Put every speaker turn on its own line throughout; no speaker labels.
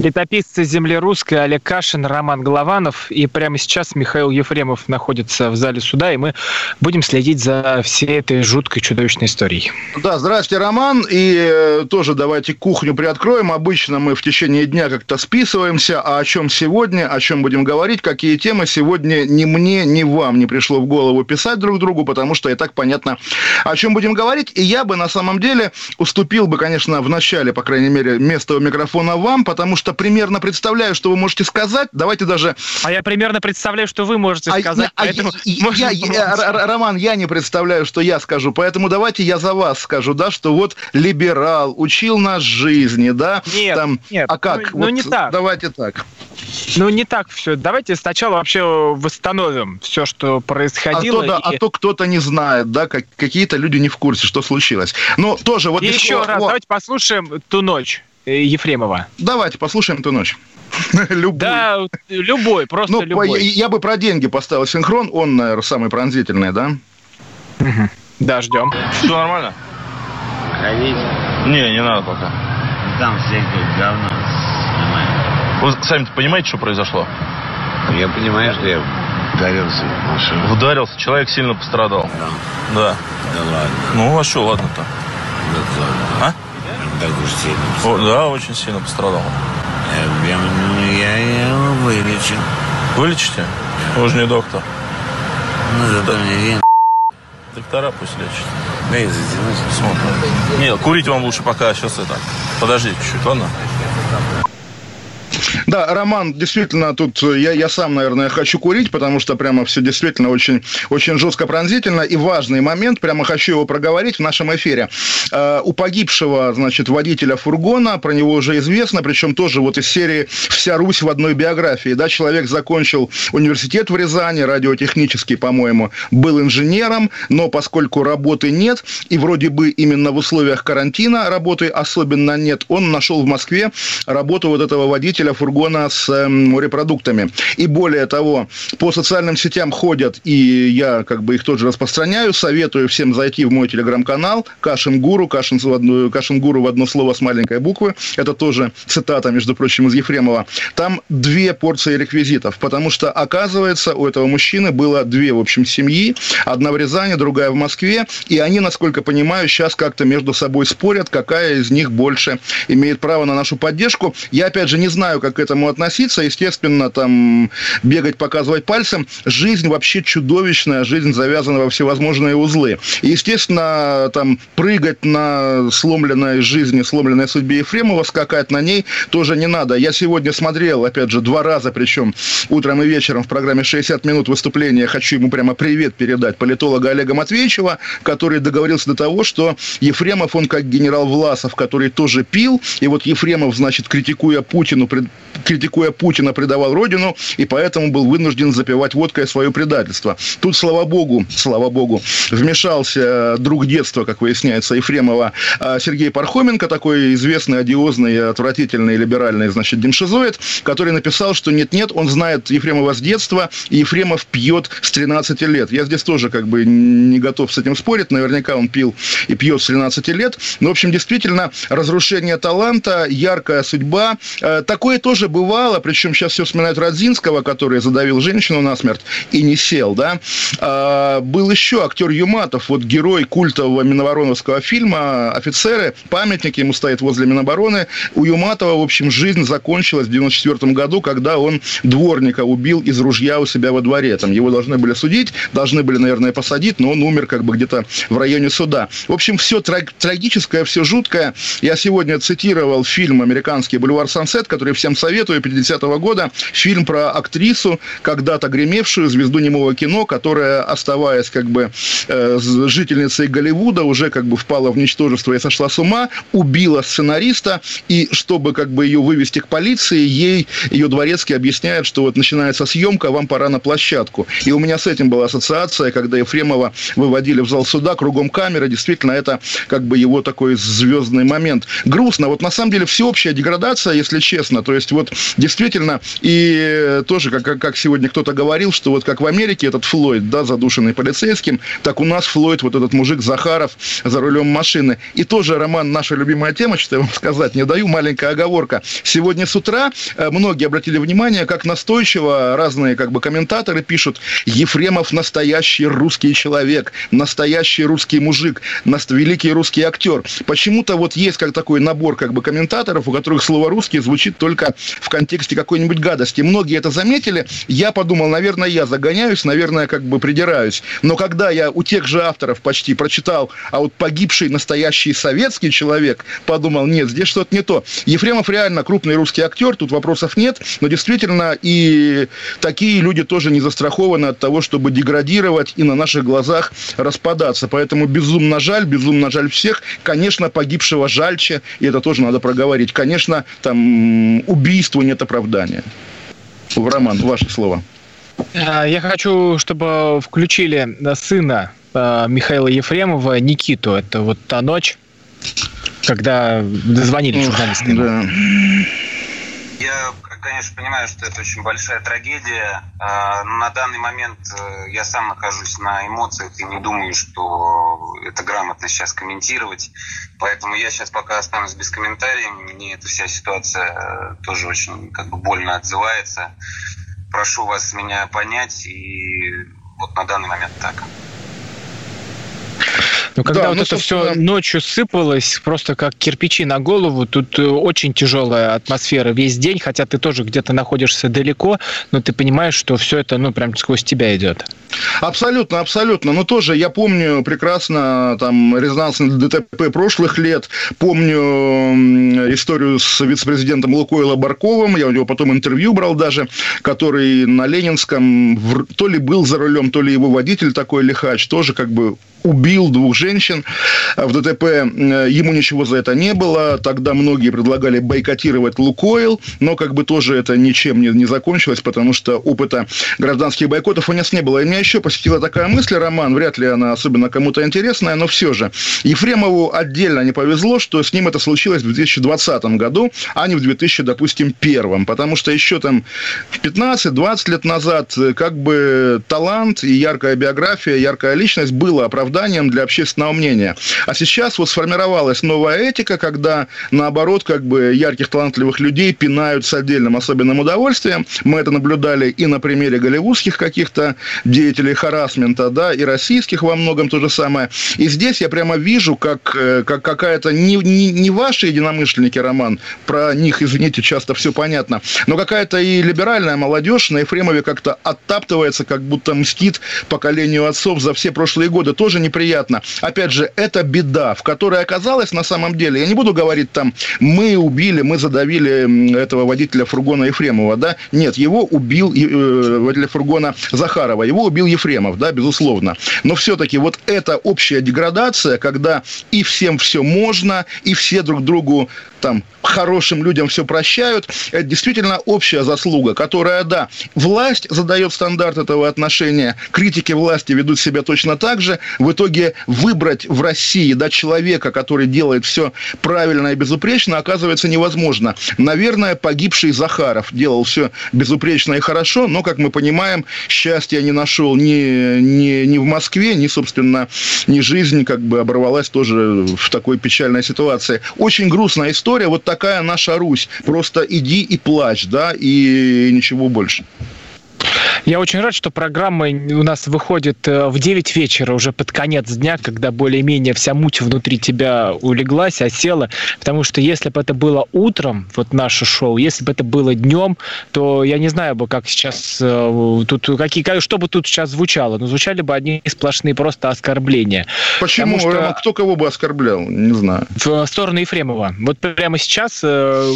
Летописцы земли русской Олег Кашин, Роман Голованов. И прямо сейчас Михаил Ефремов находится в зале суда, и мы будем следить за всей этой жуткой чудовищной историей.
Да, здрасте, Роман. И э, тоже давайте кухню приоткроем. Обычно мы в течение дня как-то списываемся. А о чем сегодня, о чем будем говорить, какие темы сегодня ни мне, ни вам не пришло в голову писать друг другу, потому что и так понятно, о чем будем говорить. И я бы на самом деле уступил бы, конечно, в начале, по крайней мере, место у микрофона вам, потому что что примерно представляю, что вы можете сказать. Давайте даже...
А я примерно представляю, что вы можете а сказать. А, поэтому
я, я, я, Роман, я не представляю, что я скажу. Поэтому давайте я за вас скажу, да, что вот либерал, учил нас жизни, да?
Нет,
там,
нет.
А как?
Ну, вот не так.
Давайте так.
Ну, не так все. Давайте сначала вообще восстановим все, что происходило.
А то, да, и... а то кто-то не знает, да, как, какие-то люди не в курсе, что случилось. Но тоже вот...
И еще раз, давайте послушаем ту ночь. Э, Ефремова.
Давайте послушаем эту ночь.
любой. Да, любой, просто ну, любой.
Я бы про деньги поставил синхрон, он, наверное, самый пронзительный, да?
Угу. Да, ждем.
Все нормально?
Ходить?
Не, не надо пока.
Там всякое говно снимаем.
Вы сами понимаете, что произошло?
Я понимаю, что я ударился в машину.
Ударился? Человек сильно пострадал?
Да.
Да.
Да ладно.
Ну, а что ладно-то?
Да, а? Так уж сильно
пострадал. О, да, очень сильно пострадал.
Я, я, ну, я его вылечу.
Вылечите? Вы же не доктор.
Ну, зато мне вен...
Доктора пусть лечат.
Да и затянуть.
Смотрим. Нет, курить вам лучше пока сейчас это. Подождите чуть-чуть, ладно?
Да, Роман, действительно, тут я, я сам, наверное, хочу курить, потому что прямо все действительно очень, очень жестко пронзительно. И важный момент, прямо хочу его проговорить в нашем эфире. Э, у погибшего, значит, водителя фургона, про него уже известно, причем тоже вот из серии «Вся Русь в одной биографии». Да, человек закончил университет в Рязани, радиотехнический, по-моему, был инженером, но поскольку работы нет, и вроде бы именно в условиях карантина работы особенно нет, он нашел в Москве работу вот этого водителя фургона с эм, морепродуктами. И более того, по социальным сетям ходят, и я как бы их тоже распространяю, советую всем зайти в мой телеграм-канал Кашин Гуру, Кашин, в Кашин Гуру в одно слово с маленькой буквы. Это тоже цитата, между прочим, из Ефремова. Там две порции реквизитов, потому что, оказывается, у этого мужчины было две, в общем, семьи. Одна в Рязани, другая в Москве. И они, насколько понимаю, сейчас как-то между собой спорят, какая из них больше имеет право на нашу поддержку. Я, опять же, не знаю, как этому относиться. Естественно, там бегать, показывать пальцем. Жизнь вообще чудовищная, жизнь завязана во всевозможные узлы. И, естественно, там прыгать на сломленной жизни, сломленной судьбе Ефремова, скакать на ней тоже не надо. Я сегодня смотрел, опять же, два раза, причем утром и вечером в программе «60 минут выступления». Хочу ему прямо привет передать политолога Олега Матвеевичева, который договорился до того, что Ефремов, он как генерал Власов, который тоже пил, и вот Ефремов, значит, критикуя Путину, критикуя Путина, предавал родину, и поэтому был вынужден запивать водкой свое предательство. Тут, слава богу, слава богу, вмешался друг детства, как выясняется, Ефремова а, Сергей Пархоменко, такой известный, одиозный, отвратительный, либеральный, значит, демшизоид, который написал, что нет-нет, он знает Ефремова с детства, и Ефремов пьет с 13 лет. Я здесь тоже как бы не готов с этим спорить, наверняка он пил и пьет с 13 лет. Но, в общем, действительно, разрушение таланта, яркая судьба. Э, такое тоже бывало, причем сейчас все вспоминают Родзинского, который задавил женщину насмерть и не сел, да. А, был еще актер Юматов, вот герой культового Минобороновского фильма «Офицеры», памятник ему стоит возле Минобороны. У Юматова, в общем, жизнь закончилась в 94 году, когда он дворника убил из ружья у себя во дворе. Там его должны были судить, должны были, наверное, посадить, но он умер как бы где-то в районе суда. В общем, все трагическое, все жуткое. Я сегодня цитировал фильм американский «Бульвар Сансет», который всем советую советую 50-го года фильм про актрису, когда-то гремевшую звезду немого кино, которая, оставаясь как бы э, жительницей Голливуда, уже как бы впала в ничтожество и сошла с ума, убила сценариста, и чтобы как бы ее вывести к полиции, ей ее дворецкий объясняет, что вот начинается съемка, вам пора на площадку. И у меня с этим была ассоциация, когда Ефремова выводили в зал суда, кругом камеры, действительно, это как бы его такой звездный момент. Грустно. Вот на самом деле всеобщая деградация, если честно, то есть есть вот действительно, и тоже, как, как сегодня кто-то говорил, что вот как в Америке этот Флойд, да, задушенный полицейским, так у нас Флойд, вот этот мужик Захаров за рулем машины. И тоже, Роман, наша любимая тема, что я вам сказать не даю, маленькая оговорка. Сегодня с утра э, многие обратили внимание, как настойчиво разные как бы комментаторы пишут, Ефремов настоящий русский человек, настоящий русский мужик, великий русский актер. Почему-то вот есть как такой набор как бы комментаторов, у которых слово «русский» звучит только в контексте какой-нибудь гадости. Многие это заметили. Я подумал, наверное, я загоняюсь, наверное, как бы придираюсь. Но когда я у тех же авторов почти прочитал, а вот погибший настоящий советский человек, подумал, нет, здесь что-то не то. Ефремов реально крупный русский актер, тут вопросов нет, но действительно и такие люди тоже не застрахованы от того, чтобы деградировать и на наших глазах распадаться. Поэтому безумно жаль, безумно жаль всех. Конечно, погибшего жальче, и это тоже надо проговорить. Конечно, там убийству нет оправдания. Роман, ваши слова.
А, я хочу, чтобы включили сына а, Михаила Ефремова, Никиту. Это вот та ночь, когда дозвонили журналисты. Да.
Я, конечно, понимаю, что это очень большая трагедия. А, на данный момент э, я сам нахожусь на эмоциях и не думаю, что это грамотно сейчас комментировать. Поэтому я сейчас пока останусь без комментариев. Мне эта вся ситуация э, тоже очень как бы больно отзывается. Прошу вас меня понять. И вот на данный момент так.
Но когда да, вот ну, это собственно... все ночью сыпалось, просто как кирпичи на голову, тут э, очень тяжелая атмосфера весь день, хотя ты тоже где-то находишься далеко, но ты понимаешь, что все это, ну, прям сквозь тебя идет.
Абсолютно, абсолютно. Но тоже я помню прекрасно там резонансный ДТП прошлых лет, помню историю с вице-президентом Лукойла Барковым, я у него потом интервью брал даже, который на Ленинском то ли был за рулем, то ли его водитель такой лихач, тоже как бы убил двух женщин в ДТП. Ему ничего за это не было. Тогда многие предлагали бойкотировать Лукойл, но как бы тоже это ничем не, не закончилось, потому что опыта гражданских бойкотов у нас не было. И меня еще посетила такая мысль, Роман, вряд ли она особенно кому-то интересная, но все же. Ефремову отдельно не повезло, что с ним это случилось в 2020 году, а не в 2000, допустим, первом, потому что еще там 15-20 лет назад как бы талант и яркая биография, яркая личность было оправдано оправданием для общественного мнения. А сейчас вот сформировалась новая этика, когда, наоборот, как бы ярких, талантливых людей пинают с отдельным особенным удовольствием. Мы это наблюдали и на примере голливудских каких-то деятелей харасмента, да, и российских во многом то же самое. И здесь я прямо вижу, как, э, как какая-то не, не, не ваши единомышленники, Роман, про них, извините, часто все понятно, но какая-то и либеральная молодежь на Ефремове как-то оттаптывается, как будто мстит поколению отцов за все прошлые годы. Тоже неприятно. Опять же, это беда, в которой оказалась на самом деле, я не буду говорить там, мы убили, мы задавили этого водителя фургона Ефремова, да, нет, его убил э, водителя фургона Захарова, его убил Ефремов, да, безусловно. Но все-таки вот эта общая деградация, когда и всем все можно, и все друг другу там хорошим людям все прощают, это действительно общая заслуга, которая, да, власть задает стандарт этого отношения, критики власти ведут себя точно так же, в итоге выбрать в России, да, человека, который делает все правильно и безупречно, оказывается невозможно. Наверное, погибший Захаров делал все безупречно и хорошо, но, как мы понимаем, счастья не нашел ни, ни, ни в Москве, ни, собственно, ни жизнь как бы оборвалась тоже в такой печальной ситуации. Очень грустная история, вот такая наша Русь. Просто иди и плачь, да, и ничего больше.
Я очень рад, что программа у нас выходит э, в 9 вечера, уже под конец дня, когда более-менее вся муть внутри тебя улеглась, осела. Потому что если бы это было утром, вот наше шоу, если бы это было днем, то я не знаю бы, как сейчас э, тут какие, что бы тут сейчас звучало. Но звучали бы одни сплошные просто оскорбления.
Почему? Потому что... Кто кого бы оскорблял? Не знаю.
В сторону Ефремова. Вот прямо сейчас э,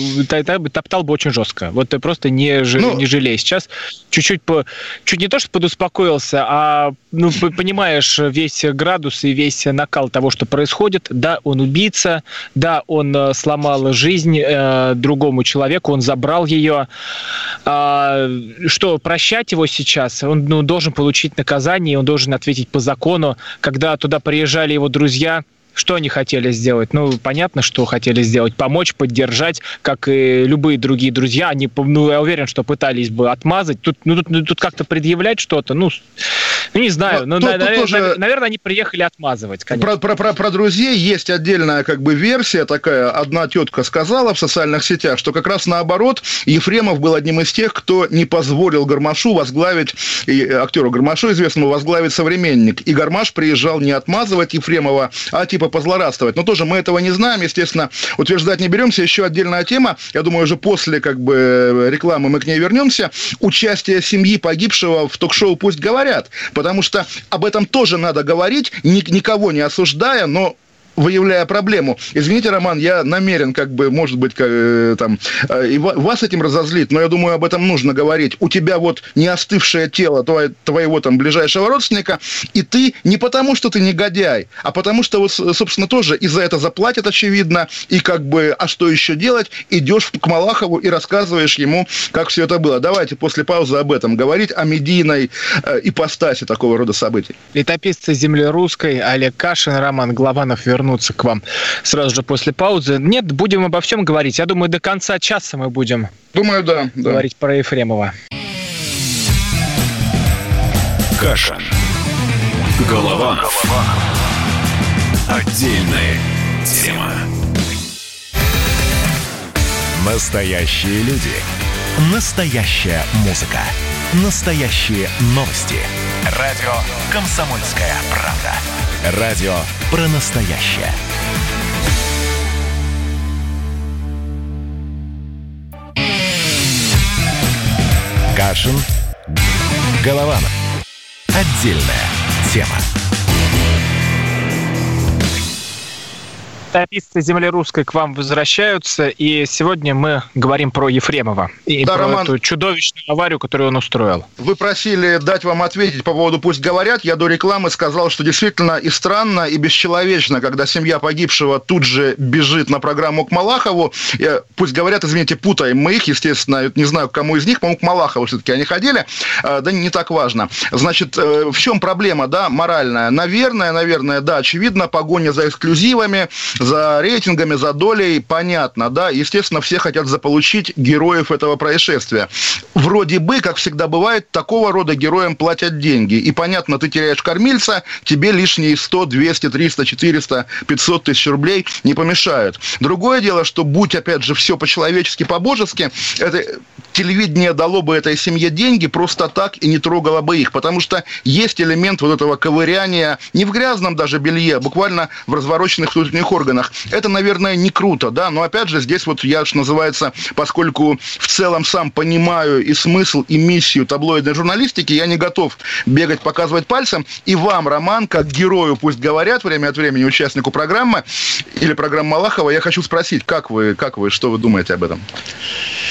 топтал бы очень жестко. Вот ты просто не, ну... не жалей. Сейчас чуть-чуть по чуть не то, что подуспокоился, а ну, понимаешь весь градус и весь накал того, что происходит. Да, он убийца, да, он э, сломал жизнь э, другому человеку, он забрал ее. А, что, прощать его сейчас? Он ну, должен получить наказание, он должен ответить по закону. Когда туда приезжали его друзья, Что они хотели сделать? Ну, понятно, что хотели сделать. Помочь, поддержать, как и любые другие друзья. Они, ну, я уверен, что пытались бы отмазать. Тут, ну, тут, ну, тут как-то предъявлять что-то, ну, ну, не знаю. Но, ну, тут, на, тут тоже... Наверное, они приехали отмазывать,
конечно. Про, про, про, про друзей есть отдельная как бы версия такая. Одна тетка сказала в социальных сетях, что как раз наоборот, Ефремов был одним из тех, кто не позволил Гармашу возглавить, и актеру Гармашу известному, возглавить современник. И Гармаш приезжал не отмазывать Ефремова, а типа позлорадствовать. Но тоже мы этого не знаем, естественно, утверждать не беремся. Еще отдельная тема, я думаю, уже после как бы рекламы мы к ней вернемся. Участие семьи погибшего в ток-шоу «Пусть говорят», потому что об этом тоже надо говорить, никого не осуждая, но выявляя проблему. Извините, Роман, я намерен, как бы, может быть, как, э, там, э, и вас этим разозлить, но я думаю, об этом нужно говорить. У тебя вот не остывшее тело твоего, там ближайшего родственника, и ты не потому, что ты негодяй, а потому, что, вот, собственно, тоже и за это заплатят, очевидно, и как бы, а что еще делать, идешь к Малахову и рассказываешь ему, как все это было. Давайте после паузы об этом говорить, о медийной э, ипостаси такого рода событий.
Летописцы земли русской Олег Кашин, Роман Главанов вернулся вернуться к вам сразу же после паузы. Нет, будем обо всем говорить. Я думаю, до конца часа мы будем
думаю, да, да.
говорить про Ефремова.
Каша. Голова. Голова. Отдельная тема. Настоящие люди. Настоящая музыка. Настоящие новости. Радио «Комсомольская правда». Радио про настоящее. Кашин. Голованов. Отдельная тема.
Летописцы земли русской к вам возвращаются, и сегодня мы говорим про Ефремова и да, про Роман, эту чудовищную аварию, которую он устроил.
Вы просили дать вам ответить по поводу «Пусть говорят». Я до рекламы сказал, что действительно и странно, и бесчеловечно, когда семья погибшего тут же бежит на программу к Малахову. Я, «Пусть говорят», извините, путаем мы их, естественно, не знаю, к кому из них, по-моему, к Малахову все-таки они ходили. А, да не так важно. Значит, э, в чем проблема, да, моральная? Наверное, наверное, да, очевидно, погоня за эксклюзивами, за рейтингами, за долей, понятно, да, естественно, все хотят заполучить героев этого происшествия. Вроде бы, как всегда бывает, такого рода героям платят деньги. И понятно, ты теряешь кормильца, тебе лишние 100, 200, 300, 400, 500 тысяч рублей не помешают. Другое дело, что будь, опять же, все по-человечески, по-божески, это телевидение дало бы этой семье деньги просто так и не трогало бы их, потому что есть элемент вот этого ковыряния не в грязном даже белье, а буквально в развороченных внутренних органах органах. Это, наверное, не круто, да, но опять же здесь вот я, что называется, поскольку в целом сам понимаю и смысл, и миссию таблоидной журналистики, я не готов бегать, показывать пальцем. И вам, Роман, как герою, пусть говорят время от времени участнику программы или программы Малахова, я хочу спросить, как вы, как вы, что вы думаете об этом?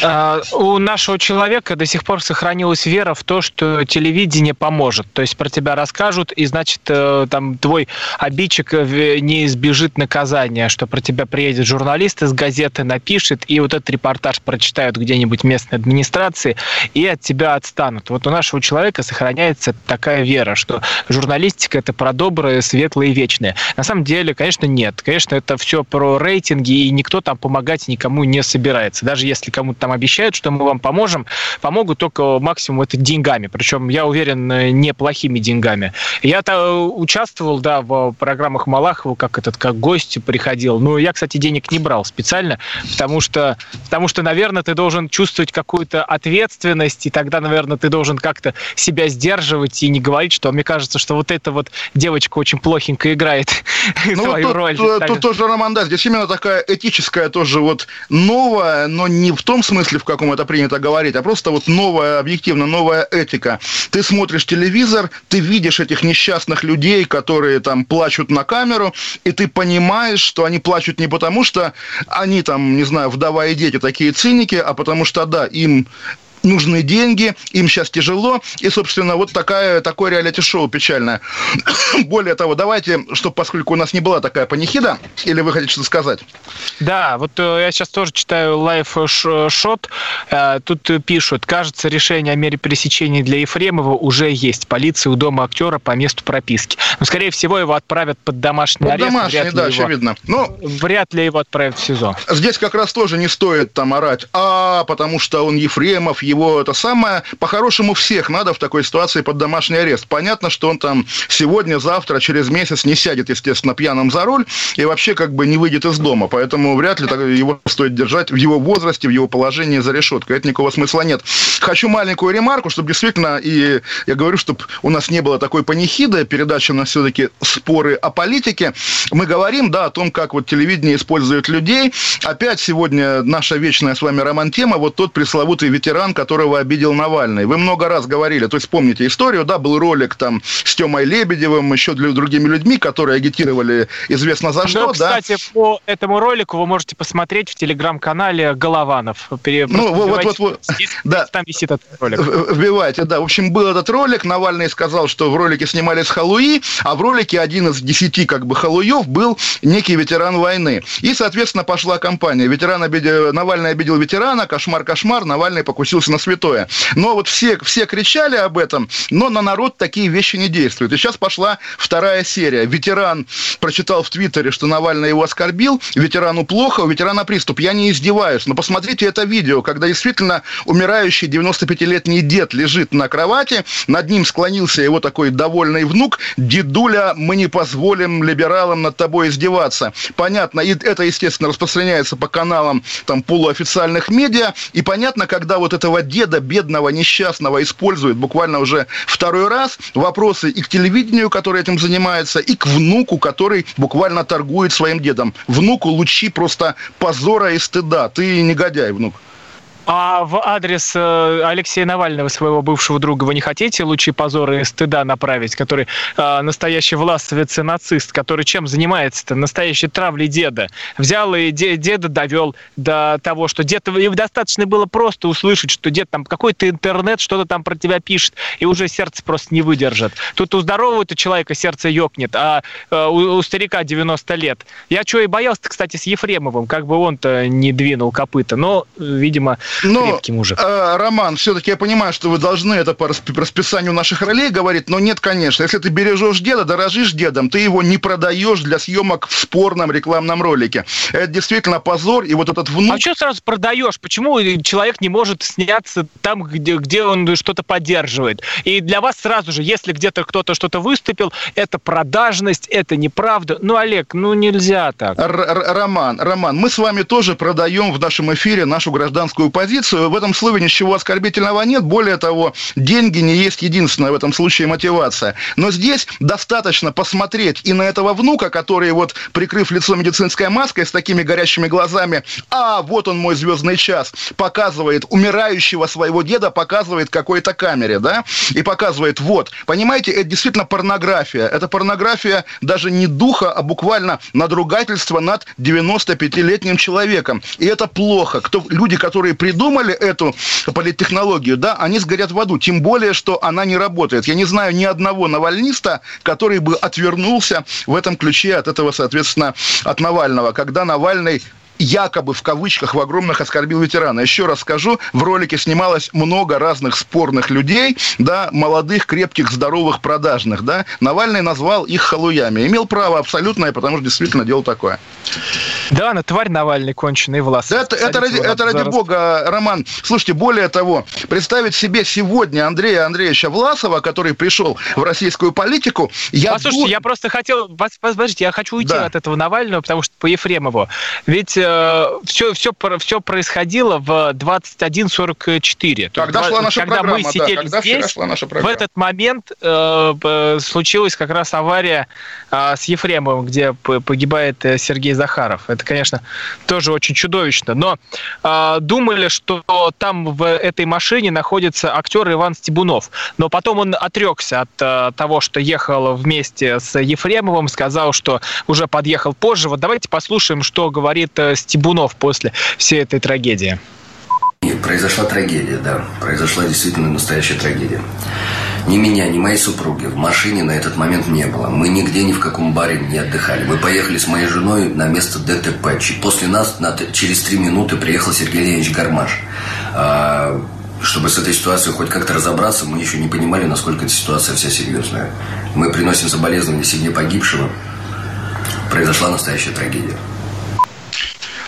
А, у нашего человека до сих пор сохранилась вера в то, что телевидение поможет. То есть про тебя расскажут, и значит, э, там твой обидчик э, не избежит наказания ожидание, что про тебя приедет журналист из газеты, напишет, и вот этот репортаж прочитают где-нибудь местной администрации, и от тебя отстанут. Вот у нашего человека сохраняется такая вера, что журналистика это про доброе, светлое и вечное. На самом деле, конечно, нет. Конечно, это все про рейтинги, и никто там помогать никому не собирается. Даже если кому-то там обещают, что мы вам поможем, помогут только максимум это деньгами. Причем, я уверен, неплохими деньгами. Я-то участвовал, да, в программах Малахова, как этот, как гость, приходил. Но я, кстати, денег не брал специально, потому что, потому что, наверное, ты должен чувствовать какую-то ответственность, и тогда, наверное, ты должен как-то себя сдерживать и не говорить, что мне кажется, что вот эта вот девочка очень плохенько играет ну, свою
тут,
роль.
Тут, тут тоже, Роман, да, здесь именно такая этическая тоже вот новая, но не в том смысле, в каком это принято говорить, а просто вот новая, объективно новая этика. Ты смотришь телевизор, ты видишь этих несчастных людей, которые там плачут на камеру, и ты понимаешь, что они плачут не потому, что они там, не знаю, вдова и дети такие циники, а потому что, да, им нужны деньги, им сейчас тяжело, и, собственно, вот такая, такое реалити-шоу печальное. Более того, давайте, чтобы, поскольку у нас не была такая панихида, или вы хотите что-то сказать?
Да, вот э, я сейчас тоже читаю лайф-шот, э, тут пишут, кажется, решение о мере пресечения для Ефремова уже есть. Полиция у дома актера по месту прописки. Но, ну, скорее всего, его отправят под домашний под арест.
Домашний, вряд да, его, очевидно.
Но ну, вряд ли его отправят в СИЗО.
Здесь как раз тоже не стоит там орать, а, потому что он Ефремов, его это самое. По-хорошему всех надо в такой ситуации под домашний арест. Понятно, что он там сегодня, завтра, через месяц не сядет, естественно, пьяным за руль и вообще как бы не выйдет из дома. Поэтому вряд ли его стоит держать в его возрасте, в его положении за решеткой. Это никакого смысла нет. Хочу маленькую ремарку, чтобы действительно, и я говорю, чтобы у нас не было такой панихиды, передача у нас все-таки споры о политике. Мы говорим, да, о том, как вот телевидение использует людей. Опять сегодня наша вечная с вами роман-тема, вот тот пресловутый ветеран, которого обидел Навальный. Вы много раз говорили, то есть помните историю, да, был ролик там с Тёмой Лебедевым, еще для другими людьми, которые агитировали известно за что,
ну, да. Кстати, по этому ролику вы можете посмотреть в телеграм-канале Голованов.
Ну, вот, вот, вот,
да. Там висит этот ролик.
Вбивайте, да. В общем, был этот ролик, Навальный сказал, что в ролике снимали с Халуи, а в ролике один из десяти как бы Халуев был некий ветеран войны. И, соответственно, пошла кампания. Ветеран обидел, Навальный обидел ветерана, кошмар, кошмар, Навальный покусился на святое. Но вот все, все кричали об этом, но на народ такие вещи не действуют. И сейчас пошла вторая серия. Ветеран прочитал в Твиттере, что Навальный его оскорбил, ветерану плохо, у ветерана приступ. Я не издеваюсь, но посмотрите это видео, когда действительно умирающий 95-летний дед лежит на кровати, над ним склонился его такой довольный внук, дедуля, мы не позволим либералам над тобой издеваться. Понятно, и это, естественно, распространяется по каналам там полуофициальных медиа, и понятно, когда вот этого деда бедного, несчастного используют буквально уже второй раз, вопросы и к телевидению, которое этим занимается, и к внуку, который буквально торгует своим дедом. Внуку лучи просто позора и стыда. Ты негодяй, внук.
А в адрес э, Алексея Навального, своего бывшего друга, вы не хотите лучи позора и стыда направить, который э, настоящий властовец и нацист, который чем занимается-то? Настоящей травлей деда. Взял и де, деда довел до того, что дед, им достаточно было просто услышать, что дед там какой-то интернет что-то там про тебя пишет, и уже сердце просто не выдержит. Тут у здорового-то человека сердце ёкнет, а э, у, у старика 90 лет. Я чего и боялся, кстати, с Ефремовым, как бы он-то не двинул копыта. Но, видимо, но, крепкий мужик.
Э, Роман, все-таки я понимаю, что вы должны это по расписанию наших ролей говорить, но нет, конечно. Если ты бережешь деда, дорожишь дедом, ты его не продаешь для съемок в спорном рекламном ролике. Это действительно позор, и вот этот внук...
А что сразу продаешь? Почему человек не может сняться там, где, где он что-то поддерживает? И для вас сразу же, если где-то кто-то что-то выступил, это продажность, это неправда. Ну, Олег, ну нельзя так.
Р Роман, Роман, мы с вами тоже продаем в нашем эфире нашу гражданскую позицию позицию. В этом слове ничего оскорбительного нет. Более того, деньги не есть единственная в этом случае мотивация. Но здесь достаточно посмотреть и на этого внука, который вот, прикрыв лицо медицинской маской с такими горящими глазами, а вот он мой звездный час, показывает умирающего своего деда, показывает какой-то камере, да, и показывает, вот, понимаете, это действительно порнография. Это порнография даже не духа, а буквально надругательство над 95-летним человеком. И это плохо. Кто, люди, которые при придумали эту политтехнологию, да, они сгорят в аду. Тем более, что она не работает. Я не знаю ни одного навальниста, который бы отвернулся в этом ключе от этого, соответственно, от Навального. Когда Навальный якобы в кавычках в огромных оскорбил ветерана. Еще раз скажу, в ролике снималось много разных спорных людей, да, молодых, крепких, здоровых, продажных, да. Навальный назвал их халуями. Имел право абсолютное, потому что действительно делал такое.
Да, на тварь Навальный конченый власть.
Это, это, ради, это ради бога, Роман. Слушайте, более того, представить себе сегодня Андрея Андреевича Власова, который пришел в российскую политику,
я... Послушайте, ду... я просто хотел... Подождите, я хочу уйти да. от этого Навального, потому что по Ефремову. Ведь все, все, все происходило в 21.44.
Когда шла наша
когда
программа,
мы сидели
да, когда
здесь,
шла наша программа.
в этот момент э, случилась как раз авария э, с Ефремовым, где погибает э, Сергей Захаров. Это, конечно, тоже очень чудовищно. Но э, думали, что там в этой машине находится актер Иван Стебунов. Но потом он отрекся от э, того, что ехал вместе с Ефремовым, сказал, что уже подъехал позже. Вот давайте послушаем, что говорит э, Стебунов после всей этой трагедии?
Произошла трагедия, да. Произошла действительно настоящая трагедия. Ни меня, ни моей супруги в машине на этот момент не было. Мы нигде ни в каком баре не отдыхали. Мы поехали с моей женой на место ДТП. После нас через три минуты приехал Сергей Леонидович Гармаш. А, чтобы с этой ситуацией хоть как-то разобраться, мы еще не понимали, насколько эта ситуация вся серьезная. Мы приносим соболезнования семье погибшего. Произошла настоящая трагедия.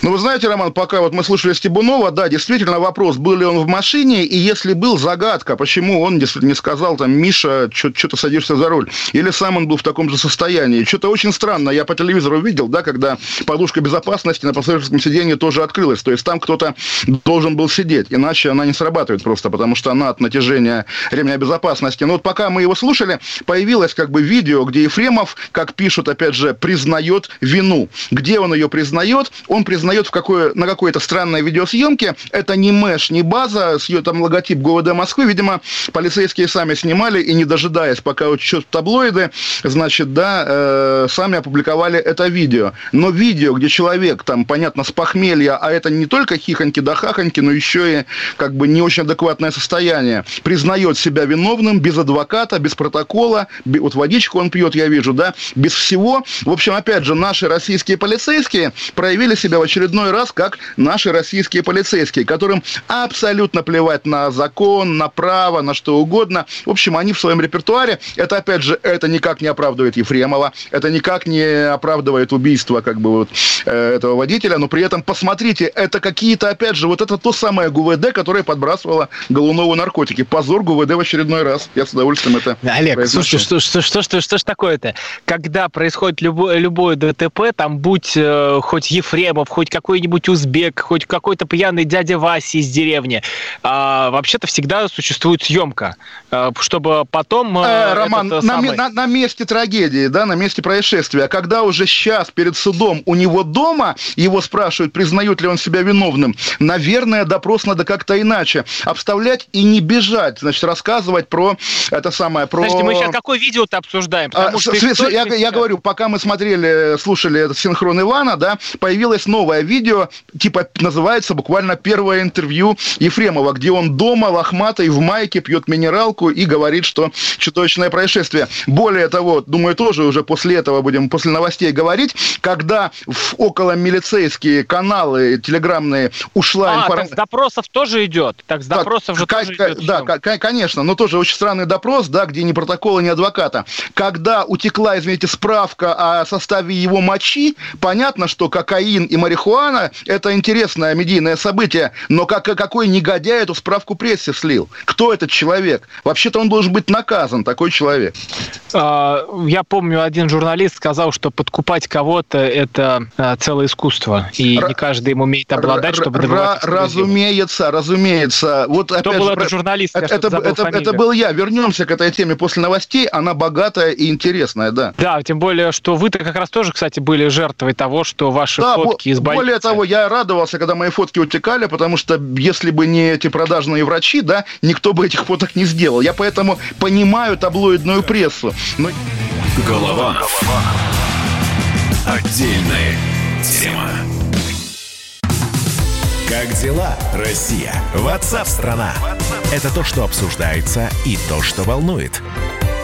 Ну, вы знаете, Роман, пока вот мы слушали Стебунова, да, действительно вопрос, был ли он в машине, и если был, загадка, почему он действительно не сказал, там, Миша, что-то садишься за руль. Или сам он был в таком же состоянии. Что-то очень странно. Я по телевизору видел, да, когда подушка безопасности на пассажирском сиденье тоже открылась. То есть там кто-то должен был сидеть, иначе она не срабатывает просто, потому что она от натяжения ремня безопасности. Но вот пока мы его слушали, появилось как бы видео, где Ефремов, как пишут, опять же, признает вину. Где он ее признает? Он признает узнает в какое, на какой-то странной видеосъемке. Это не мэш, не база, с ее там логотип ГУВД Москвы. Видимо, полицейские сами снимали и не дожидаясь, пока учат таблоиды, значит, да, э, сами опубликовали это видео. Но видео, где человек там, понятно, с похмелья, а это не только хихоньки да хахоньки, но еще и как бы не очень адекватное состояние, признает себя виновным без адвоката, без протокола, вот водичку он пьет, я вижу, да, без всего. В общем, опять же, наши российские полицейские проявили себя в очередной раз, как наши российские полицейские, которым абсолютно плевать на закон, на право, на что угодно. В общем, они в своем репертуаре, это, опять же, это никак не оправдывает Ефремова, это никак не оправдывает убийство, как бы, вот, э, этого водителя, но при этом, посмотрите, это какие-то, опять же, вот это то самое ГУВД, которое подбрасывало Голунову наркотики. Позор ГУВД в очередной раз. Я с удовольствием это
Олег, произношу. слушай, что, что, что, что, что ж такое-то? Когда происходит любое, любое ДТП, там будь э, хоть Ефремов, хоть какой-нибудь узбек, хоть какой-то пьяный дядя Вася из деревни. А, вообще-то всегда существует съемка, а, чтобы потом...
Э, Роман, на, самый... на, на месте трагедии, да, на месте происшествия, когда уже сейчас перед судом у него дома, его спрашивают, признают ли он себя виновным, наверное, допрос надо как-то иначе обставлять и не бежать, значит, рассказывать про это самое, про... Подожди,
мы сейчас какое видео-то обсуждаем?
Потому а, что с, с, я, я говорю, пока мы смотрели, слушали этот синхрон Ивана, да, появилась новая видео, типа называется буквально первое интервью Ефремова, где он дома лохматый в майке пьет минералку и говорит, что чудовищное происшествие. Более того, думаю, тоже уже после этого будем, после новостей говорить, когда в около милицейские каналы телеграммные ушла
а, информация... так с допросов тоже идет? Так с допросов так, же тоже идет?
Да, конечно, но тоже очень странный допрос, да, где ни протокола, ни адвоката. Когда утекла, извините, справка о составе его мочи, понятно, что кокаин и марихуана Руана – это интересное медийное событие, но как, какой негодяй эту справку прессе слил? Кто этот человек? Вообще-то он должен быть наказан, такой человек.
А, я помню, один журналист сказал, что подкупать кого-то – это а, целое искусство, и Р- не каждый им умеет обладать, чтобы добиваться
Разумеется, разумеется. Вот,
Кто был же, этот журналист?
Это, это, это, это был я. Вернемся к этой теме после новостей. Она богатая и интересная, да.
Да, тем более, что вы-то как раз тоже, кстати, были жертвой того, что ваши да, фотки из больницы
более того, я радовался, когда мои фотки утекали, потому что если бы не эти продажные врачи, да, никто бы этих фоток не сделал. Я поэтому понимаю таблоидную прессу. Но...
Голова. Отдельная тема. Как дела, Россия? Ватсап-страна! Это то, что обсуждается и то, что волнует.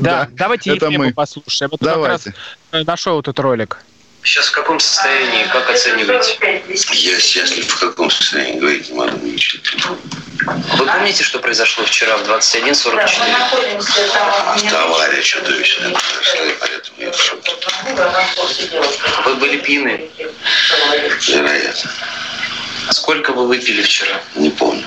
Да, да давайте это мы. послушаем. Вот давайте. как раз нашел этот ролик.
Сейчас в каком состоянии, как оцениваете?
Я счастлив, в каком состоянии, говорить не могу ничего.
Вы помните, что произошло вчера в 21.44?
Автоавария чудовищная произошла, и поэтому я в шоке.
Вы были пьяны?
Вероятно.
А сколько вы выпили вчера?
Не помню.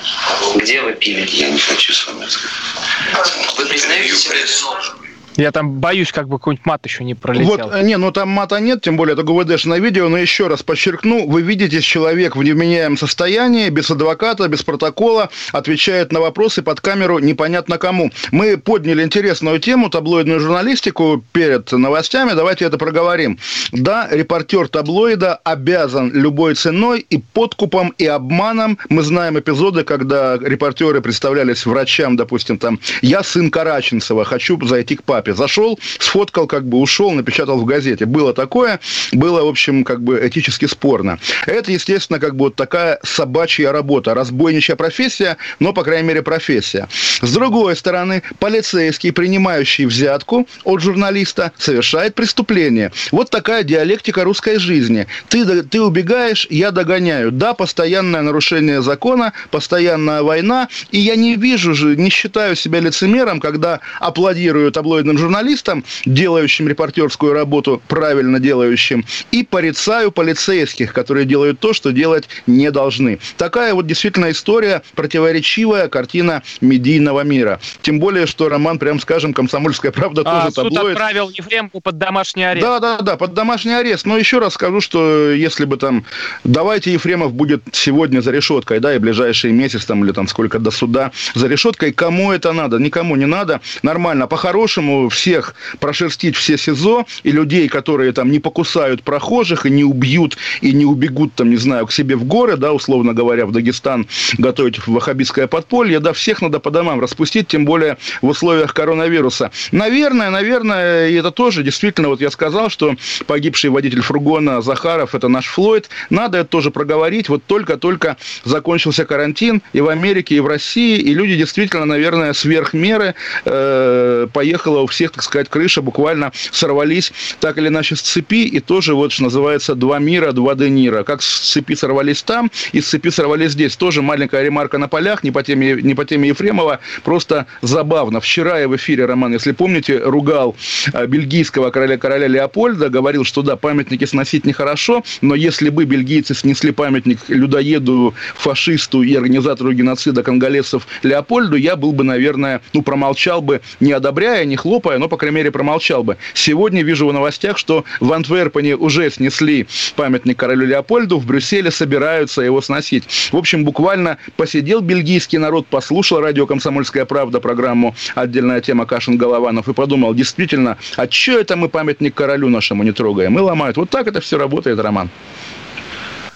Где вы пили?
Я не хочу с вами разговаривать.
Вы признаете себя виновным?
Я там боюсь, как бы какой-нибудь мат еще не пролетел.
Вот, э, не, ну там мата нет, тем более это ГУВДшное видео, но еще раз подчеркну, вы видите, человек в невменяемом состоянии, без адвоката, без протокола, отвечает на вопросы под камеру непонятно кому. Мы подняли интересную тему, таблоидную журналистику перед новостями, давайте это проговорим. Да, репортер таблоида обязан любой ценой и подкупом, и обманом. Мы знаем эпизоды, когда репортеры представлялись врачам, допустим, там, я сын Караченцева, хочу зайти к папе. Зашел, сфоткал, как бы ушел, напечатал в газете. Было такое, было, в общем, как бы этически спорно. Это, естественно, как бы вот такая собачья работа, разбойничья профессия, но, по крайней мере, профессия. С другой стороны, полицейский, принимающий взятку от журналиста, совершает преступление. Вот такая диалектика русской жизни. Ты, ты убегаешь, я догоняю. Да, постоянное нарушение закона, постоянная война, и я не вижу же, не считаю себя лицемером, когда аплодирую таблоидным журналистам, делающим репортерскую работу, правильно делающим, и порицаю полицейских, которые делают то, что делать не должны. Такая вот действительно история, противоречивая картина медийного мира. Тем более, что роман, прям скажем, «Комсомольская правда» а, тоже суд таблоид.
отправил Ефремку под домашний арест.
Да, да, да, под домашний арест. Но еще раз скажу, что если бы там, давайте Ефремов будет сегодня за решеткой, да, и ближайший месяц там или там сколько до суда за решеткой, кому это надо? Никому не надо. Нормально. По-хорошему всех прошерстить все СИЗО и людей, которые там не покусают прохожих и не убьют и не убегут там, не знаю, к себе в горы, да, условно говоря, в Дагестан готовить ваххабистское подполье, да, всех надо по домам распустить, тем более в условиях коронавируса. Наверное, наверное, и это тоже действительно, вот я сказал, что погибший водитель фургона Захаров – это наш Флойд. Надо это тоже проговорить. Вот только-только закончился карантин и в Америке, и в России, и люди действительно, наверное, сверх меры э, поехала у всех, так сказать, крыша, буквально сорвались так или иначе с цепи, и тоже вот, что называется, два мира, два денира. Как с цепи сорвались там, и с цепи сорвались здесь. Тоже маленькая ремарка на полях, не по теме, не по теме Ефремова, просто забавно. Вчера я в эфире, Роман, если помните, ругал э, бельгийского короля, короля Леопольда, говорил, что да, памятники сносить нехорошо, но если бы бельгийцы снесли памятник людоеду, фашисту и организатору геноцида конголезцев Леопольду, я был бы, наверное, ну, промолчал бы, не одобряя, не хлопая, но, по крайней мере, промолчал бы. Сегодня вижу в новостях, что в Антверпене уже снесли памятник королю Леопольду, в Брюсселе собираются его сносить. В общем, буквально посидел бельгийский народ, послушал радио «Комсомольская правда» программу «Отдельная тема Кашин-Голованов» и подумал, действительно, а что это мы памятник королю нашему не трогаем? Мы ломают. Вот так это все работает, Роман.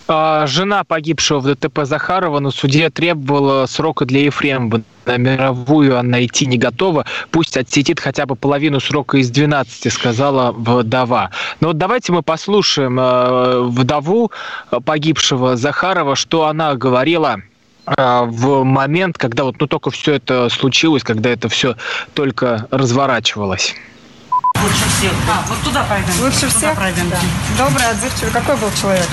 А, жена погибшего в ДТП Захарова на суде требовала срока для Ефремова. На мировую она идти не готова. Пусть отсетит хотя бы половину срока из 12, сказала вдова. Но вот давайте мы послушаем э, вдову погибшего Захарова, что она говорила э, в момент, когда вот ну, только все это случилось, когда это все только разворачивалось.
Лучше всех. А, вот туда пойдем.
Лучше туда всех?
пройдем. Да.
Добрый, отзывчивый. Какой был человек?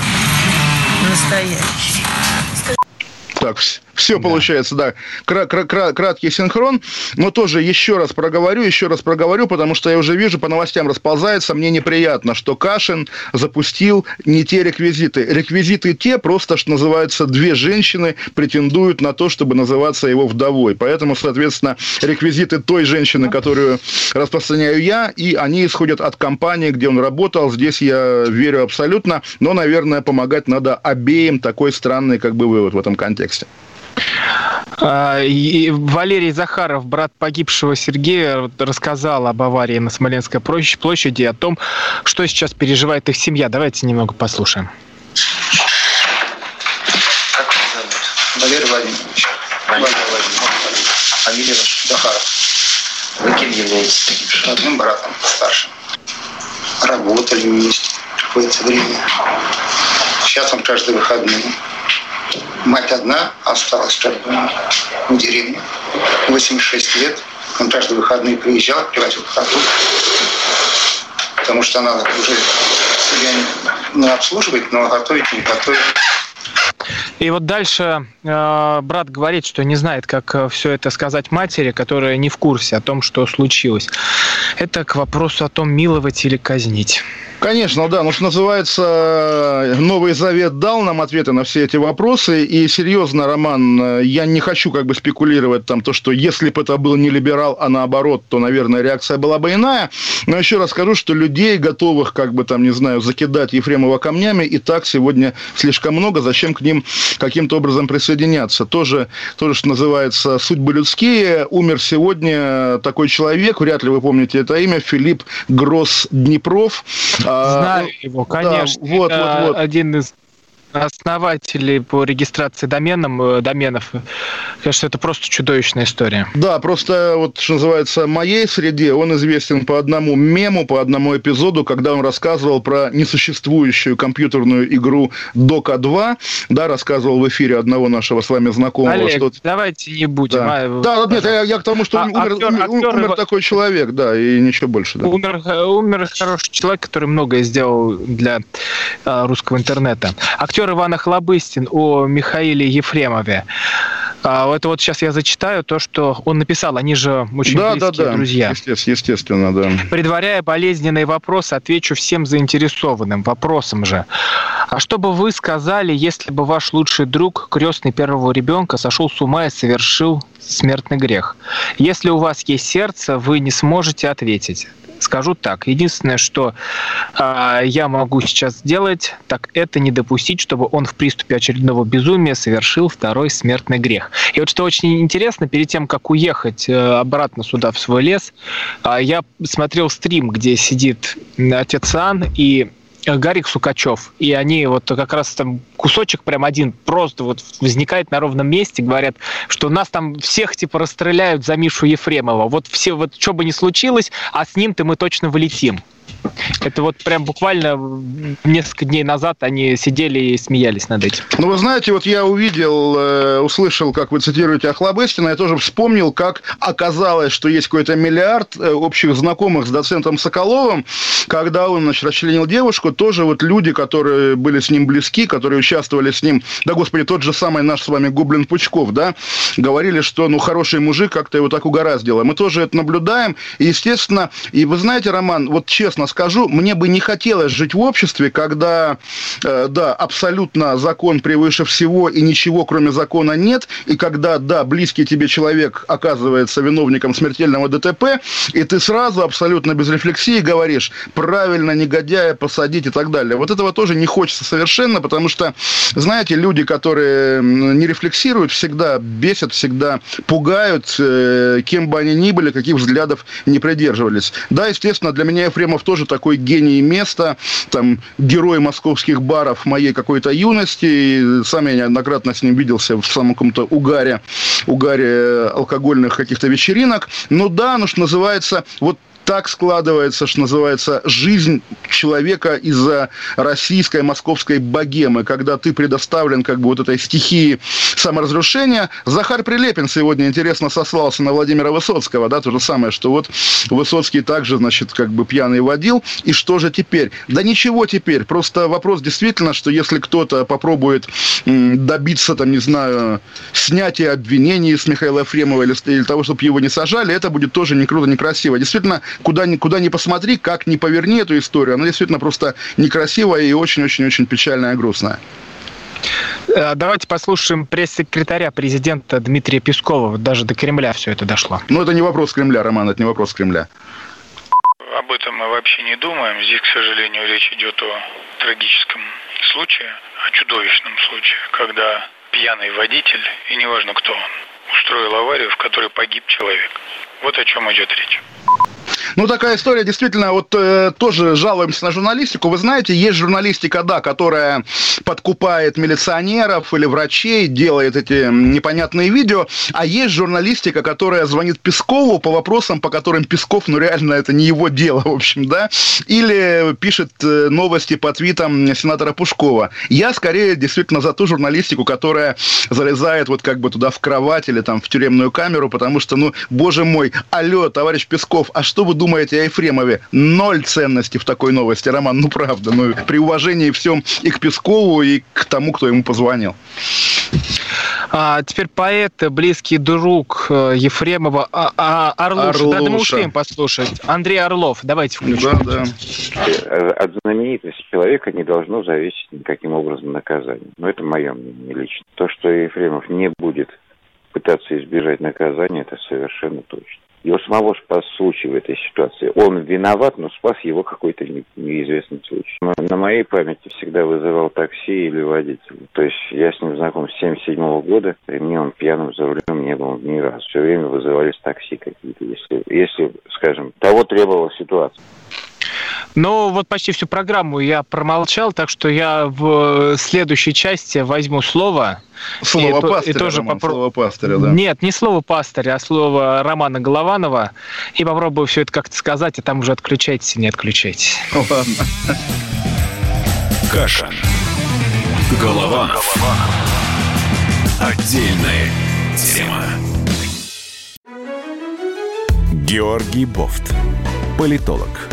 Настоящий.
Так, все да. получается, да. Кра- кра- кра- краткий синхрон. Но тоже еще раз проговорю, еще раз проговорю, потому что я уже вижу, по новостям расползается. Мне неприятно, что Кашин запустил не те реквизиты. Реквизиты те, просто, что называется, две женщины претендуют на то, чтобы называться его вдовой. Поэтому, соответственно, реквизиты той женщины, которую распространяю я, и они исходят от компании, где он работал. Здесь я верю абсолютно. Но, наверное, помогать надо обеим. Такой странный как бы вывод в этом контексте.
А, и Валерий Захаров, брат погибшего Сергея, рассказал об аварии на Смоленской площади, о том, что сейчас переживает их семья. Давайте немного послушаем.
Как вас зовут? Валерий Владимирович. Валерий Владимирович. Фамилия ваша? Захаров. Вы кем являетесь погибшим? Родным братом, старшим. Работали вместе какое-то время. Сейчас он каждый выходный Мать одна осталась как бы в деревне. 86 лет. Он каждые выходные приезжал, привозил продукты. Потому что она уже себя не обслуживает, но готовить не готовит.
И вот дальше э, брат говорит, что не знает, как э, все это сказать матери, которая не в курсе о том, что случилось. Это к вопросу о том, миловать или казнить.
Конечно, да. Ну, что называется, Новый Завет дал нам ответы на все эти вопросы. И серьезно, Роман, я не хочу как бы спекулировать там то, что если бы это был не либерал, а наоборот, то, наверное, реакция была бы иная. Но еще раз скажу, что людей, готовых, как бы там, не знаю, закидать Ефремова камнями, и так сегодня слишком много. Зачем к ним каким-то образом присоединяться? Тоже, тоже, что называется, судьбы людские. Умер сегодня такой человек, вряд ли вы помните это имя, Филипп Гросс Днепров.
А, Знаю его, конечно. Да, вот, вот, вот. Один из основателей по регистрации доменом, э, доменов. Кажется, это просто чудовищная история.
Да, просто вот, что называется, моей среде он известен по одному мему, по одному эпизоду, когда он рассказывал про несуществующую компьютерную игру Дока 2, да, рассказывал в эфире одного нашего с вами знакомого.
Олег, что... давайте не будем.
Да, а, да нет, я, я к тому, что а, умер, актер, умер, актер, умер такой человек, да, и ничего больше. Да.
Умер, умер хороший человек, который многое сделал для а, русского интернета. Актер актер Иван Охлобыстин о Михаиле Ефремове. А это вот сейчас я зачитаю то, что он написал. Они же очень да, близкие да, да. друзья.
Естественно, естественно, да.
Предваряя болезненный вопрос, отвечу всем заинтересованным вопросом же. А что бы вы сказали, если бы ваш лучший друг, крестный первого ребенка, сошел с ума и совершил смертный грех? Если у вас есть сердце, вы не сможете ответить. Скажу так. Единственное, что э, я могу сейчас сделать, так это не допустить, чтобы он в приступе очередного безумия совершил второй смертный грех. И вот что очень интересно, перед тем, как уехать э, обратно сюда, в свой лес, э, я смотрел стрим, где сидит отец Ан и Гарик Сукачев. И они вот как раз там кусочек прям один просто вот возникает на ровном месте, говорят, что нас там всех типа расстреляют за Мишу Ефремова. Вот все, вот что бы ни случилось, а с ним-то мы точно вылетим. Это вот прям буквально несколько дней назад они сидели и смеялись над этим.
Ну, вы знаете, вот я увидел, э, услышал, как вы цитируете Охлобыстина, я тоже вспомнил, как оказалось, что есть какой-то миллиард э, общих знакомых с доцентом Соколовым, когда он, значит, расчленил девушку, тоже вот люди, которые были с ним близки, которые участвовали с ним, да, господи, тот же самый наш с вами Гоблин Пучков, да, говорили, что, ну, хороший мужик, как-то его так угораздило. Мы тоже это наблюдаем, и, естественно, и вы знаете, Роман, вот честно скажу, мне бы не хотелось жить в обществе, когда, э, да, абсолютно закон превыше всего и ничего кроме закона нет, и когда, да, близкий тебе человек оказывается виновником смертельного ДТП, и ты сразу абсолютно без рефлексии говоришь, правильно негодяя посадить и так далее. Вот этого тоже не хочется совершенно, потому что, знаете, люди, которые не рефлексируют, всегда бесят, всегда пугают, э, кем бы они ни были, каких взглядов не придерживались. Да, естественно, для меня Ефремов тоже тоже такой гений места, там, герой московских баров моей какой-то юности. И сам я неоднократно с ним виделся в самом каком-то угаре, угаре алкогольных каких-то вечеринок. Ну да, ну что называется, вот так складывается, что называется, жизнь человека из-за российской московской богемы, когда ты предоставлен как бы вот этой стихии саморазрушения. Захар Прилепин сегодня, интересно, сослался на Владимира Высоцкого, да, то же самое, что вот Высоцкий также, значит, как бы пьяный водил, и что же теперь? Да ничего теперь, просто вопрос действительно, что если кто-то попробует добиться, там, не знаю, снятия обвинений с Михаила Ефремова или, или того, чтобы его не сажали, это будет тоже не круто, не красиво. Действительно, куда ни, куда ни посмотри, как ни поверни эту историю, она действительно просто некрасивая и очень-очень-очень печальная и грустная.
Э, давайте послушаем пресс-секретаря президента Дмитрия Пескова. Даже до Кремля все это дошло.
Ну, это не вопрос Кремля, Роман, это не вопрос Кремля.
Об этом мы вообще не думаем. Здесь, к сожалению, речь идет о трагическом случае, о чудовищном случае, когда пьяный водитель, и неважно кто он, устроил аварию, в которой погиб человек. Вот о чем идет речь.
Ну, такая история, действительно, вот э, тоже жалуемся на журналистику. Вы знаете, есть журналистика, да, которая подкупает милиционеров или врачей, делает эти непонятные видео, а есть журналистика, которая звонит Пескову по вопросам, по которым Песков, ну, реально, это не его дело, в общем, да, или пишет э, новости по твитам сенатора Пушкова. Я, скорее, действительно, за ту журналистику, которая залезает вот как бы туда в кровать или там в тюремную камеру, потому что, ну, боже мой, алло, товарищ Песков, а что вы думаете о Ефремове? Ноль ценности в такой новости, Роман, ну правда, ну при уважении всем и к Пескову, и к тому, кто ему позвонил.
А теперь поэт, близкий друг э, Ефремова а, а, Орлуша. Орлуша. Да, да мы успеем послушать. Андрей Орлов, давайте включим. Да,
да. От знаменитости человека не должно зависеть никаким образом наказание. Но это мое мнение лично. То, что Ефремов не будет пытаться избежать наказания, это совершенно точно. Его самого спас случай в этой ситуации. Он виноват, но спас его какой-то неизвестный случай. На моей памяти всегда вызывал такси или водителя. То есть я с ним знаком с 77 -го года, и мне он пьяным за рулем не был ни разу. Все время вызывались такси какие-то, если, если, скажем, того требовала ситуация.
Но вот почти всю программу я промолчал, так что я в следующей части возьму слово.
Слово и, пастыря, и тоже Роман, попро... слово пастыря, да.
Нет, не слово пастыря, а слово Романа Голованова. И попробую все это как-то сказать, а там уже отключайтесь и не отключайтесь. Ладно.
Каша. Голованов. Отдельная тема. Георгий Бофт. Политолог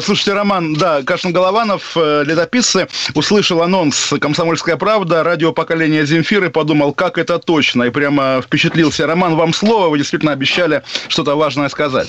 Слушайте, Роман, да, Кашин Голованов, э, летописцы, услышал анонс «Комсомольская правда», радио поколения Земфиры, подумал, как это точно, и прямо впечатлился. Роман, вам слово, вы действительно обещали что-то важное сказать.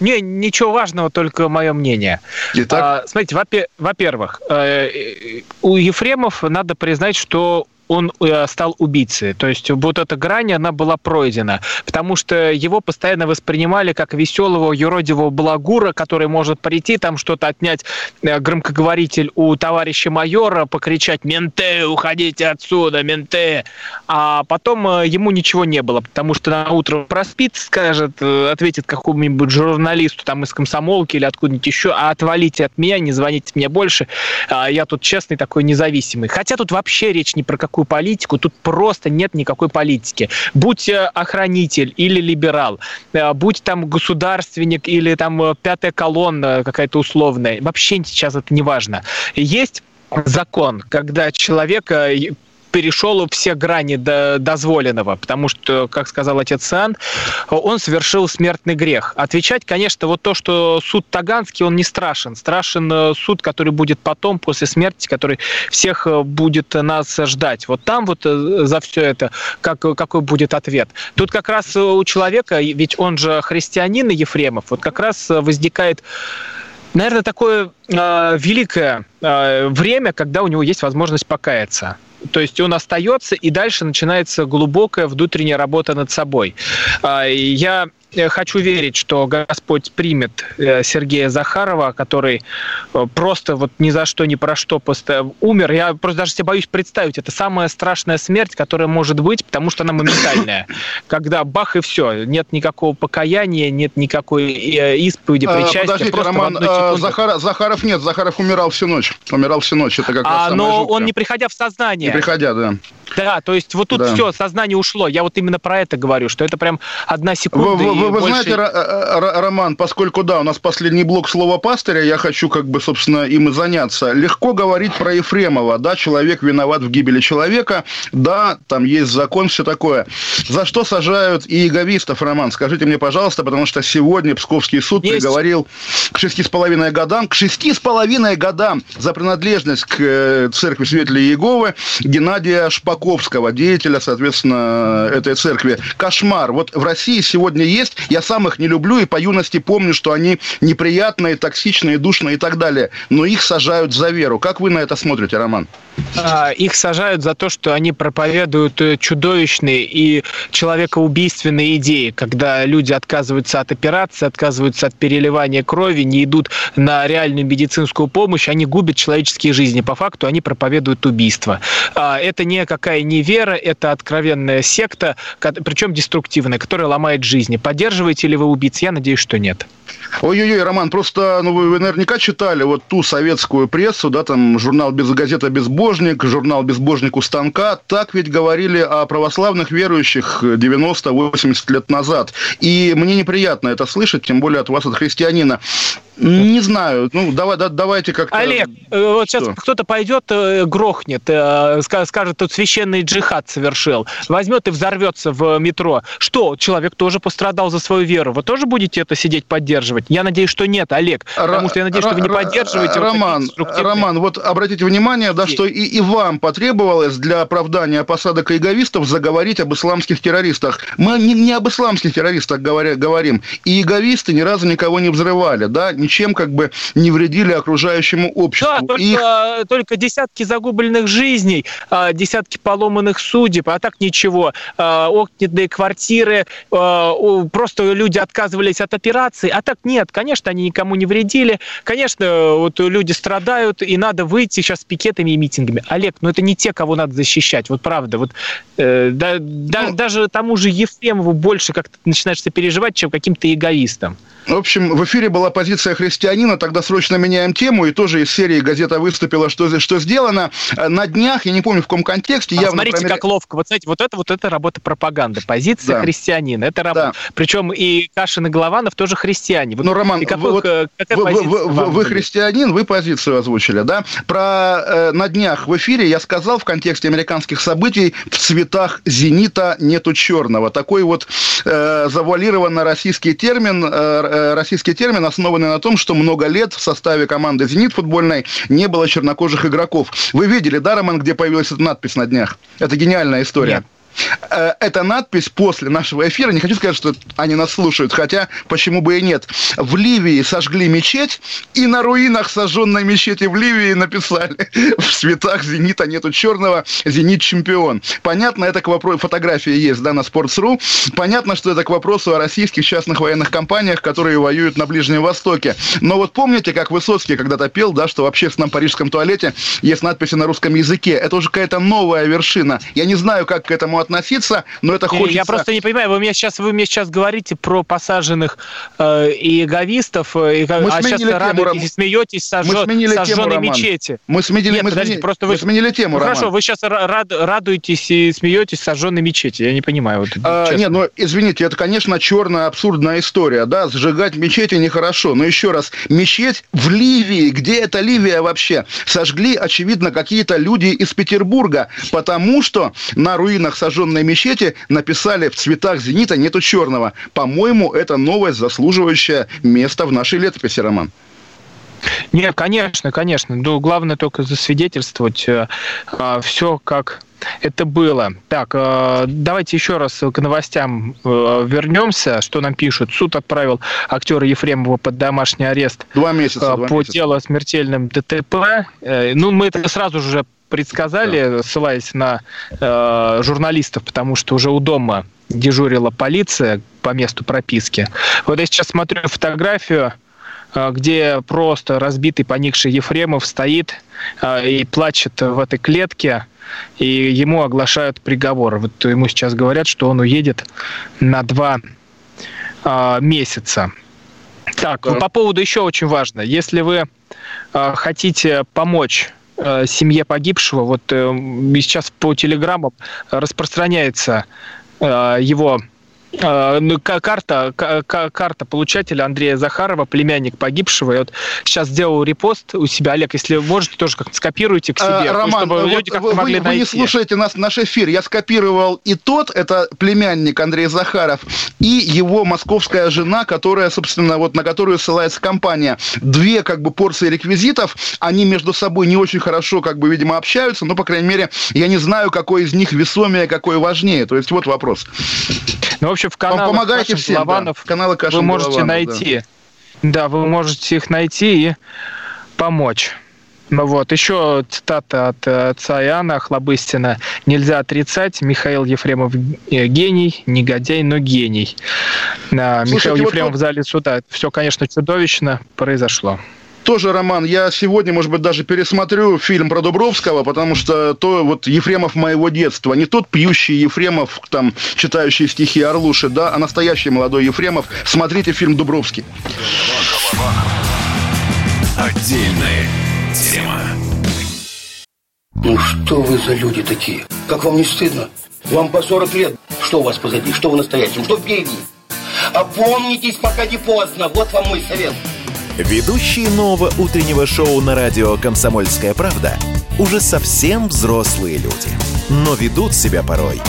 Не, ничего важного, только мое мнение. Итак? А, смотрите, во-первых, э, у Ефремов надо признать, что он э, стал убийцей. То есть вот эта грань, она была пройдена. Потому что его постоянно воспринимали как веселого, юродивого благура, который может прийти, там что-то отнять э, громкоговоритель у товарища майора, покричать «Менты, уходите отсюда, менты!» А потом э, ему ничего не было, потому что на утро проспит, скажет, ответит какому-нибудь журналисту там из комсомолки или откуда-нибудь еще, а отвалите от меня, не звоните мне больше, а я тут честный такой независимый. Хотя тут вообще речь не про какую никакую политику, тут просто нет никакой политики. Будь э, охранитель или либерал, э, будь там государственник или там э, пятая колонна какая-то условная, вообще сейчас это не важно. Есть закон, когда человека перешел все грани до дозволенного, потому что, как сказал отец Сан, он совершил смертный грех. Отвечать, конечно, вот то, что суд Таганский, он не страшен. Страшен э, суд, который будет потом, после смерти, который всех э, будет нас ждать. Вот там вот э, за все это как, какой будет ответ. Тут как раз у человека, ведь он же христианин Ефремов, вот как раз возникает наверное, такое э, великое э, время, когда у него есть возможность покаяться. То есть он остается, и дальше начинается глубокая внутренняя работа над собой. А, я хочу верить, что Господь примет э, Сергея Захарова, который э, просто вот ни за что, ни про что просто умер. Я просто даже себе боюсь представить, это самая страшная смерть, которая может быть, потому что она моментальная. Когда бах и все, нет никакого покаяния, нет никакой исповеди, причастия.
Подождите, Роман, Захар, Захаров нет, Захаров умирал всю ночь. Умирал всю ночь, это как а, раз
Но он не приходя в сознание.
Не приходя, да.
Да, то есть вот тут да. все, сознание ушло. Я вот именно про это говорю, что это прям одна секунда.
Вы, вы, вы больше... знаете, Роман, поскольку, да, у нас последний блок слова пастыря, я хочу как бы, собственно, им и заняться. Легко говорить про Ефремова, да, человек виноват в гибели человека, да, там есть закон, все такое. За что сажают и иеговистов, Роман? Скажите мне, пожалуйста, потому что сегодня Псковский суд есть. приговорил к шести с половиной годам, к шести с половиной годам за принадлежность к э, церкви свидетелей Иеговы Геннадия Шпаковского Маковского, деятеля, соответственно, этой церкви. Кошмар. Вот в России сегодня есть, я сам их не люблю и по юности помню, что они неприятные, токсичные, душные и так далее. Но их сажают за веру. Как вы на это смотрите, Роман?
А, их сажают за то, что они проповедуют э, чудовищные и человекоубийственные идеи, когда люди отказываются от операции, отказываются от переливания крови, не идут на реальную медицинскую помощь, они губят человеческие жизни. По факту они проповедуют убийство. А, это никакая не вера, это откровенная секта, причем деструктивная, которая ломает жизни. Поддерживает поддерживаете ли вы убийц? Я надеюсь, что нет.
Ой-ой-ой, Роман, просто ну, вы, вы наверняка читали вот ту советскую прессу, да, там журнал без газета «Безбожник», журнал «Безбожник у станка». Так ведь говорили о православных верующих 90-80 лет назад. И мне неприятно это слышать, тем более от вас, от христианина. Не знаю. Ну, давай, да, давайте как-то...
Олег, э, вот сейчас кто-то пойдет, э, грохнет, э, скажет, тут священный джихад совершил. Возьмет и взорвется в метро. Что, человек тоже пострадал за свою веру. Вы тоже будете это сидеть поддерживать? Я надеюсь, что нет, Олег. Потому что я надеюсь, что вы не поддерживаете
Роман, вот Роман, вот обратите внимание, да, что и, и вам потребовалось для оправдания посадок иеговистов заговорить об исламских террористах. Мы не, не об исламских террористах говоря, говорим. И иеговисты ни разу никого не взрывали, да, ничем как бы не вредили окружающему обществу.
Да, только, Их... только десятки загубленных жизней, а, десятки поломанных судеб, а так ничего. А, окненные квартиры, просто люди отказывались от операции, а так нет, конечно, они никому не вредили, конечно, вот люди страдают, и надо выйти сейчас с пикетами и митингами. Олег, ну это не те, кого надо защищать, вот правда. Вот, э, да, да, ну, даже тому же Ефремову больше как-то начинаешь переживать, чем каким-то эгоистам.
В общем, в эфире была позиция христианина, тогда срочно меняем тему, и тоже из серии газета выступила, что, что сделано. На днях, я не помню в каком контексте,
а явно... Смотрите, промер... как ловко. Вот знаете, вот это вот это работа пропаганды. Позиция да. христианина. Это работа. Да. Причем и Кашин, и Голованов тоже христиане.
Вот, ну, Роман, какой, вот, э, вы, вы, вы, вы христианин, вы позицию озвучили, да? Про э, на днях в эфире я сказал в контексте американских событий в цветах зенита нету черного. Такой вот э, завуалированно российский термин, э, Э, российский термин, основанный на том, что много лет в составе команды «Зенит» футбольной не было чернокожих игроков. Вы видели, да, Роман, где появилась эта надпись на днях? Это гениальная история. Нет. Э, эта надпись после нашего эфира, не хочу сказать, что они нас слушают, хотя почему бы и нет. В Ливии сожгли мечеть, и на руинах сожженной мечети в Ливии написали в цветах «Зенита нету черного, Зенит чемпион». Понятно, это к вопросу, фотографии есть, да, на Sports.ru. Понятно, что это к вопросу о российских частных военных компаниях, которые воюют на Ближнем Востоке. Но вот помните, как Высоцкий когда-то пел, да, что в общественном парижском туалете есть надписи на русском языке. Это уже какая-то новая вершина. Я не знаю, как к этому относиться, но это хочется...
Я просто не понимаю, вы мне сейчас, вы мне сейчас говорите про посаженных э, иеговистов, э,
мы а сейчас
радуетесь и смеетесь сожжен, мы сожженной тему, мечети.
Мы сменили, Нет, мы подождите, сменили, просто вы... мы сменили тему,
ну, Хорошо, вы сейчас рад, радуетесь и смеетесь сожженной мечети. Я не понимаю. Вот,
а, нет, ну, извините, это, конечно, черная абсурдная история, да, сжигать мечети нехорошо. Но еще раз, мечеть в Ливии, где это Ливия вообще, сожгли, очевидно, какие-то люди из Петербурга, потому что на руинах сожженной сожженной мечети написали в цветах зенита нету черного. По-моему, это новость, заслуживающая места в нашей летописи, Роман.
Нет, конечно, конечно. Ну, главное только засвидетельствовать э, э, все, как это было. Так, э, давайте еще раз к новостям э, вернемся. Что нам пишут? Суд отправил актера Ефремова под домашний арест.
Два месяца.
Э, два
по
месяца. делу о смертельном ДТП. Ну, мы это сразу же предсказали, да. ссылаясь на э, журналистов, потому что уже у дома дежурила полиция по месту прописки. Вот я сейчас смотрю фотографию, где просто разбитый, поникший Ефремов стоит и плачет в этой клетке, и ему оглашают приговор. Вот ему сейчас говорят, что он уедет на два э, месяца. Так, да. по поводу еще очень важно. Если вы э, хотите помочь Э, семье погибшего. Вот э, сейчас по телеграммам распространяется э, его а, ну, карта, карта получателя Андрея Захарова, племянник погибшего. Я вот сейчас сделал репост у себя. Олег, если можете, тоже как-то скопируйте к себе.
А, Роман, чтобы вот люди как-то могли вы, найти. Вы не слушаете нас, наш эфир. Я скопировал и тот, это племянник Андрей Захаров, и его московская жена, которая, собственно, вот на которую ссылается компания. Две, как бы, порции реквизитов. Они между собой не очень хорошо, как бы, видимо, общаются, но, по крайней мере, я не знаю, какой из них весомее, какой важнее. То есть, вот вопрос.
Ну, в общем, в каналах Помогайте всем, Голованов да. Каналы вы можете Голованов, найти. Да. да, вы можете их найти и помочь. Ну вот, еще цитата от отца Иоанна Хлобыстина. «Нельзя отрицать, Михаил Ефремов э, гений, негодяй, но гений». Слушайте, Михаил вот Ефремов вот... в зале суда. Все, конечно, чудовищно произошло.
Тоже, Роман, я сегодня, может быть, даже пересмотрю фильм про Дубровского, потому что то вот Ефремов моего детства. Не тот пьющий Ефремов, там, читающий стихи Орлуши, да, а настоящий молодой Ефремов. Смотрите фильм «Дубровский».
Отдельная тема.
Ну что вы за люди такие? Как вам не стыдно? Вам по 40 лет. Что у вас позади? Что вы настоящем? Что впереди? Опомнитесь, пока не поздно. Вот вам мой совет.
Ведущие нового утреннего шоу на радио «Комсомольская правда» уже совсем взрослые люди, но ведут себя порой.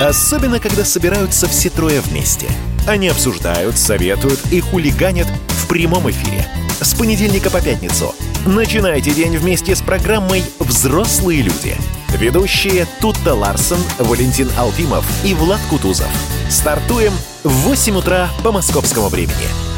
Особенно, когда собираются все трое вместе. Они обсуждают, советуют и хулиганят в прямом эфире. С понедельника по пятницу. Начинайте день вместе с программой «Взрослые люди». Ведущие Тутта Ларсон, Валентин Алфимов и Влад Кутузов. Стартуем в 8 утра по московскому времени.